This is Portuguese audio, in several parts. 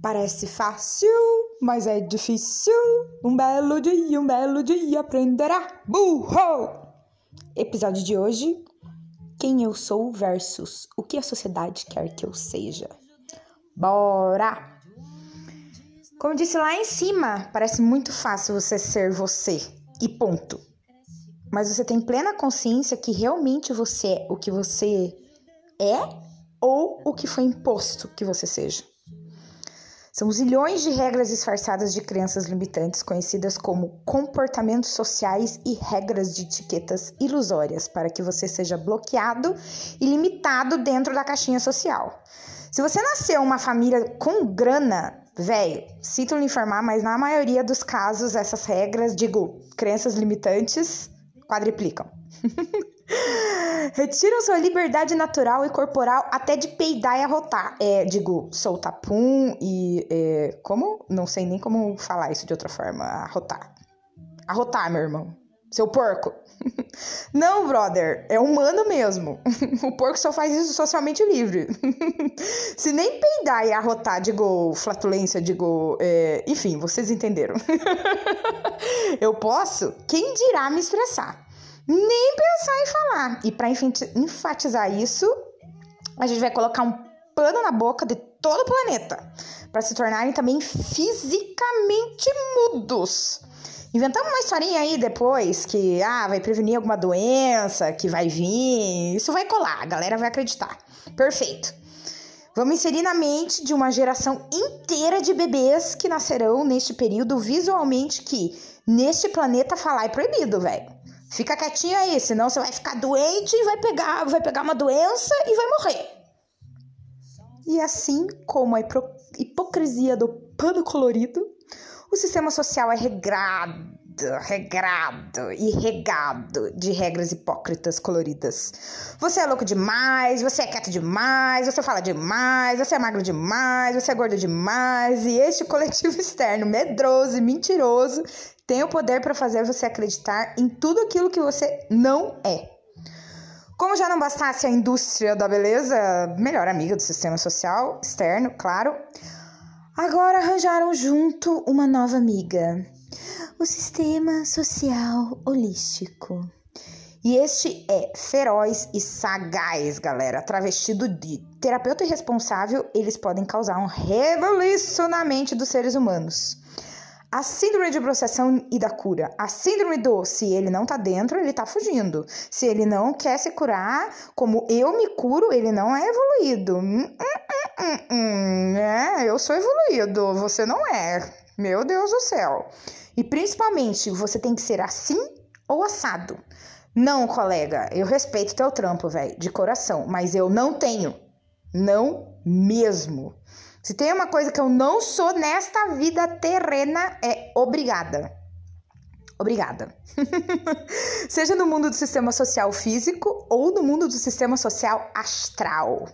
Parece fácil, mas é difícil. Um belo dia, um belo dia aprenderá. Burro! Episódio de hoje: Quem eu sou versus o que a sociedade quer que eu seja. Bora! Como disse lá em cima, parece muito fácil você ser você e ponto. Mas você tem plena consciência que realmente você é o que você é ou o que foi imposto que você seja. São zilhões de regras disfarçadas de crenças limitantes, conhecidas como comportamentos sociais e regras de etiquetas ilusórias, para que você seja bloqueado e limitado dentro da caixinha social. Se você nasceu uma família com grana, velho, sinto lhe informar, mas na maioria dos casos essas regras, digo, crenças limitantes, quadriplicam. Retiram sua liberdade natural e corporal até de peidar e arrotar. É, digo, soltar pum e. É, como? Não sei nem como falar isso de outra forma. Arrotar. Arrotar, meu irmão. Seu porco. Não, brother, é humano mesmo. O porco só faz isso socialmente livre. Se nem peidar e arrotar, digo, flatulência, digo, é... enfim, vocês entenderam. Eu posso, quem dirá me estressar? Nem pensar em falar. E para enfatizar isso, a gente vai colocar um pano na boca de todo o planeta para se tornarem também fisicamente mudos. Inventamos uma historinha aí depois que ah, vai prevenir alguma doença que vai vir. Isso vai colar, a galera vai acreditar. Perfeito. Vamos inserir na mente de uma geração inteira de bebês que nascerão neste período visualmente que neste planeta falar é proibido, velho. Fica quietinho aí, senão você vai ficar doente e vai pegar, vai pegar uma doença e vai morrer. E assim como a hipocrisia do pano colorido, o sistema social é regrado, regrado e regado de regras hipócritas coloridas. Você é louco demais, você é quieto demais, você fala demais, você é magro demais, você é gordo demais, e este coletivo externo medroso e mentiroso tem o poder para fazer você acreditar em tudo aquilo que você não é. Como já não bastasse a indústria da beleza, melhor amiga do sistema social externo, claro, agora arranjaram junto uma nova amiga, o sistema social holístico. E este é feroz e sagaz, galera. Travestido de terapeuta irresponsável, eles podem causar um revolucionamento na mente dos seres humanos. A síndrome de processão e da cura. A síndrome do se ele não tá dentro, ele tá fugindo. Se ele não quer se curar, como eu me curo, ele não é evoluído. Hum, hum, hum, é, eu sou evoluído, você não é. Meu Deus do céu. E principalmente, você tem que ser assim ou assado. Não, colega, eu respeito teu trampo, velho, de coração, mas eu não tenho. Não mesmo. Se tem uma coisa que eu não sou nesta vida terrena, é obrigada. Obrigada. Seja no mundo do sistema social físico ou no mundo do sistema social astral.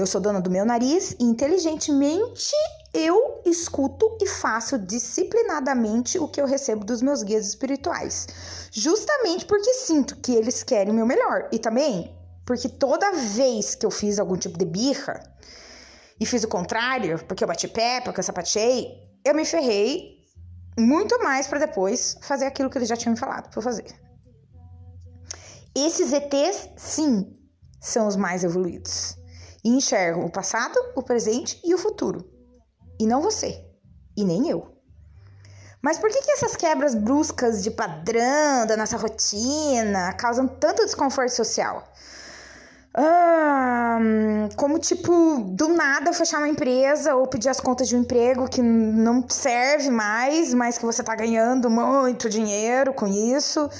Eu sou dona do meu nariz e inteligentemente eu escuto e faço disciplinadamente o que eu recebo dos meus guias espirituais. Justamente porque sinto que eles querem o meu melhor. E também porque toda vez que eu fiz algum tipo de birra, e fiz o contrário, porque eu bati pé, porque eu sapateei, eu me ferrei muito mais para depois fazer aquilo que eles já tinham me falado para fazer. Esses ETs, sim, são os mais evoluídos e enxergam o passado, o presente e o futuro. E não você, e nem eu. Mas por que, que essas quebras bruscas de padrão da nossa rotina causam tanto desconforto social? Ah, como tipo, do nada fechar uma empresa ou pedir as contas de um emprego que não serve mais, mas que você tá ganhando muito dinheiro com isso.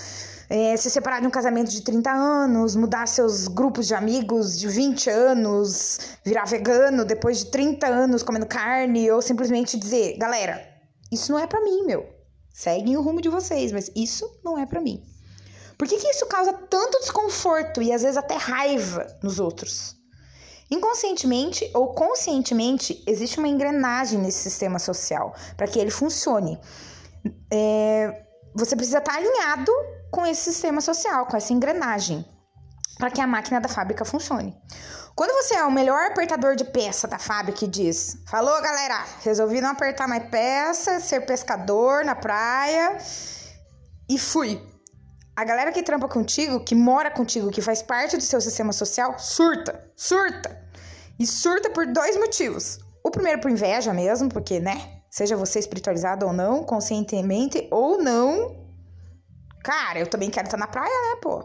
É, se separar de um casamento de 30 anos, mudar seus grupos de amigos de 20 anos, virar vegano depois de 30 anos comendo carne, ou simplesmente dizer, galera, isso não é para mim, meu. Seguem o rumo de vocês, mas isso não é para mim. Por que, que isso causa tanto desconforto e às vezes até raiva nos outros? Inconscientemente ou conscientemente, existe uma engrenagem nesse sistema social para que ele funcione. É, você precisa estar alinhado com esse sistema social, com essa engrenagem, para que a máquina da fábrica funcione. Quando você é o melhor apertador de peça da fábrica e diz: Falou, galera, resolvi não apertar mais peça, ser pescador na praia e fui. A galera que trampa contigo, que mora contigo, que faz parte do seu sistema social, surta, surta. E surta por dois motivos. O primeiro por inveja mesmo, porque, né? Seja você espiritualizado ou não, conscientemente ou não. Cara, eu também quero estar na praia, né, pô?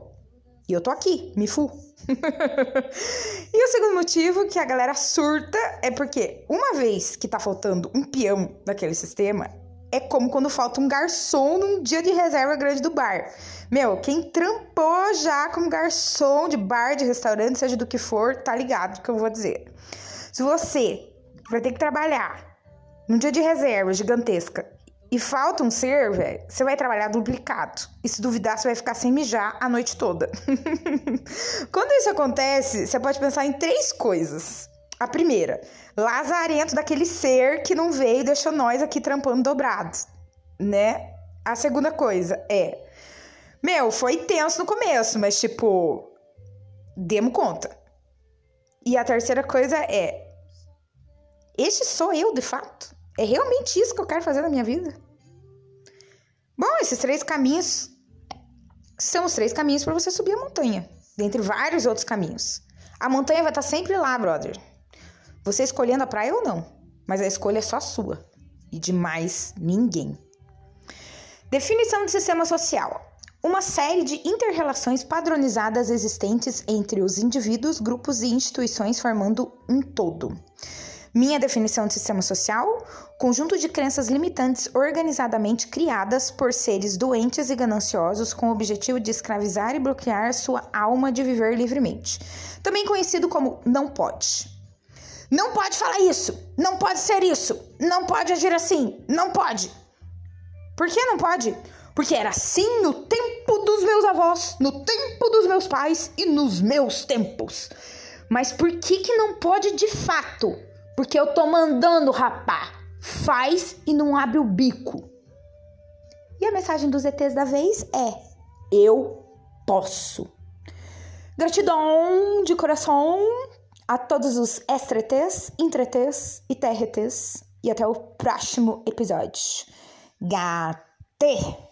E eu tô aqui, me fu. e o segundo motivo que a galera surta é porque uma vez que tá faltando um peão daquele sistema, é como quando falta um garçom num dia de reserva grande do bar. Meu, quem trampou já como garçom de bar, de restaurante, seja do que for, tá ligado que eu vou dizer. Se você vai ter que trabalhar num dia de reserva gigantesca e falta um ser, velho, você vai trabalhar duplicado. E se duvidar, você vai ficar sem mijar a noite toda. Quando isso acontece, você pode pensar em três coisas. A primeira, lazarento daquele ser que não veio e deixou nós aqui trampando dobrados, né? A segunda coisa é, meu, foi tenso no começo, mas tipo, demos conta. E a terceira coisa é, este sou eu de fato? É realmente isso que eu quero fazer na minha vida? Bom, esses três caminhos são os três caminhos para você subir a montanha, dentre vários outros caminhos. A montanha vai estar sempre lá, brother. Você escolhendo a praia ou não, mas a escolha é só sua e de mais ninguém. Definição de sistema social: uma série de interrelações padronizadas existentes entre os indivíduos, grupos e instituições formando um todo. Minha definição de sistema social: conjunto de crenças limitantes organizadamente criadas por seres doentes e gananciosos com o objetivo de escravizar e bloquear sua alma de viver livremente. Também conhecido como não pode. Não pode falar isso, não pode ser isso, não pode agir assim, não pode. Por que não pode? Porque era assim no tempo dos meus avós, no tempo dos meus pais e nos meus tempos. Mas por que que não pode de fato? Porque eu tô mandando, rapá. Faz e não abre o bico. E a mensagem dos ETs da vez é: eu posso. Gratidão de coração a todos os extra-ETs, intra-ETs e TRTs. E até o próximo episódio. Gate!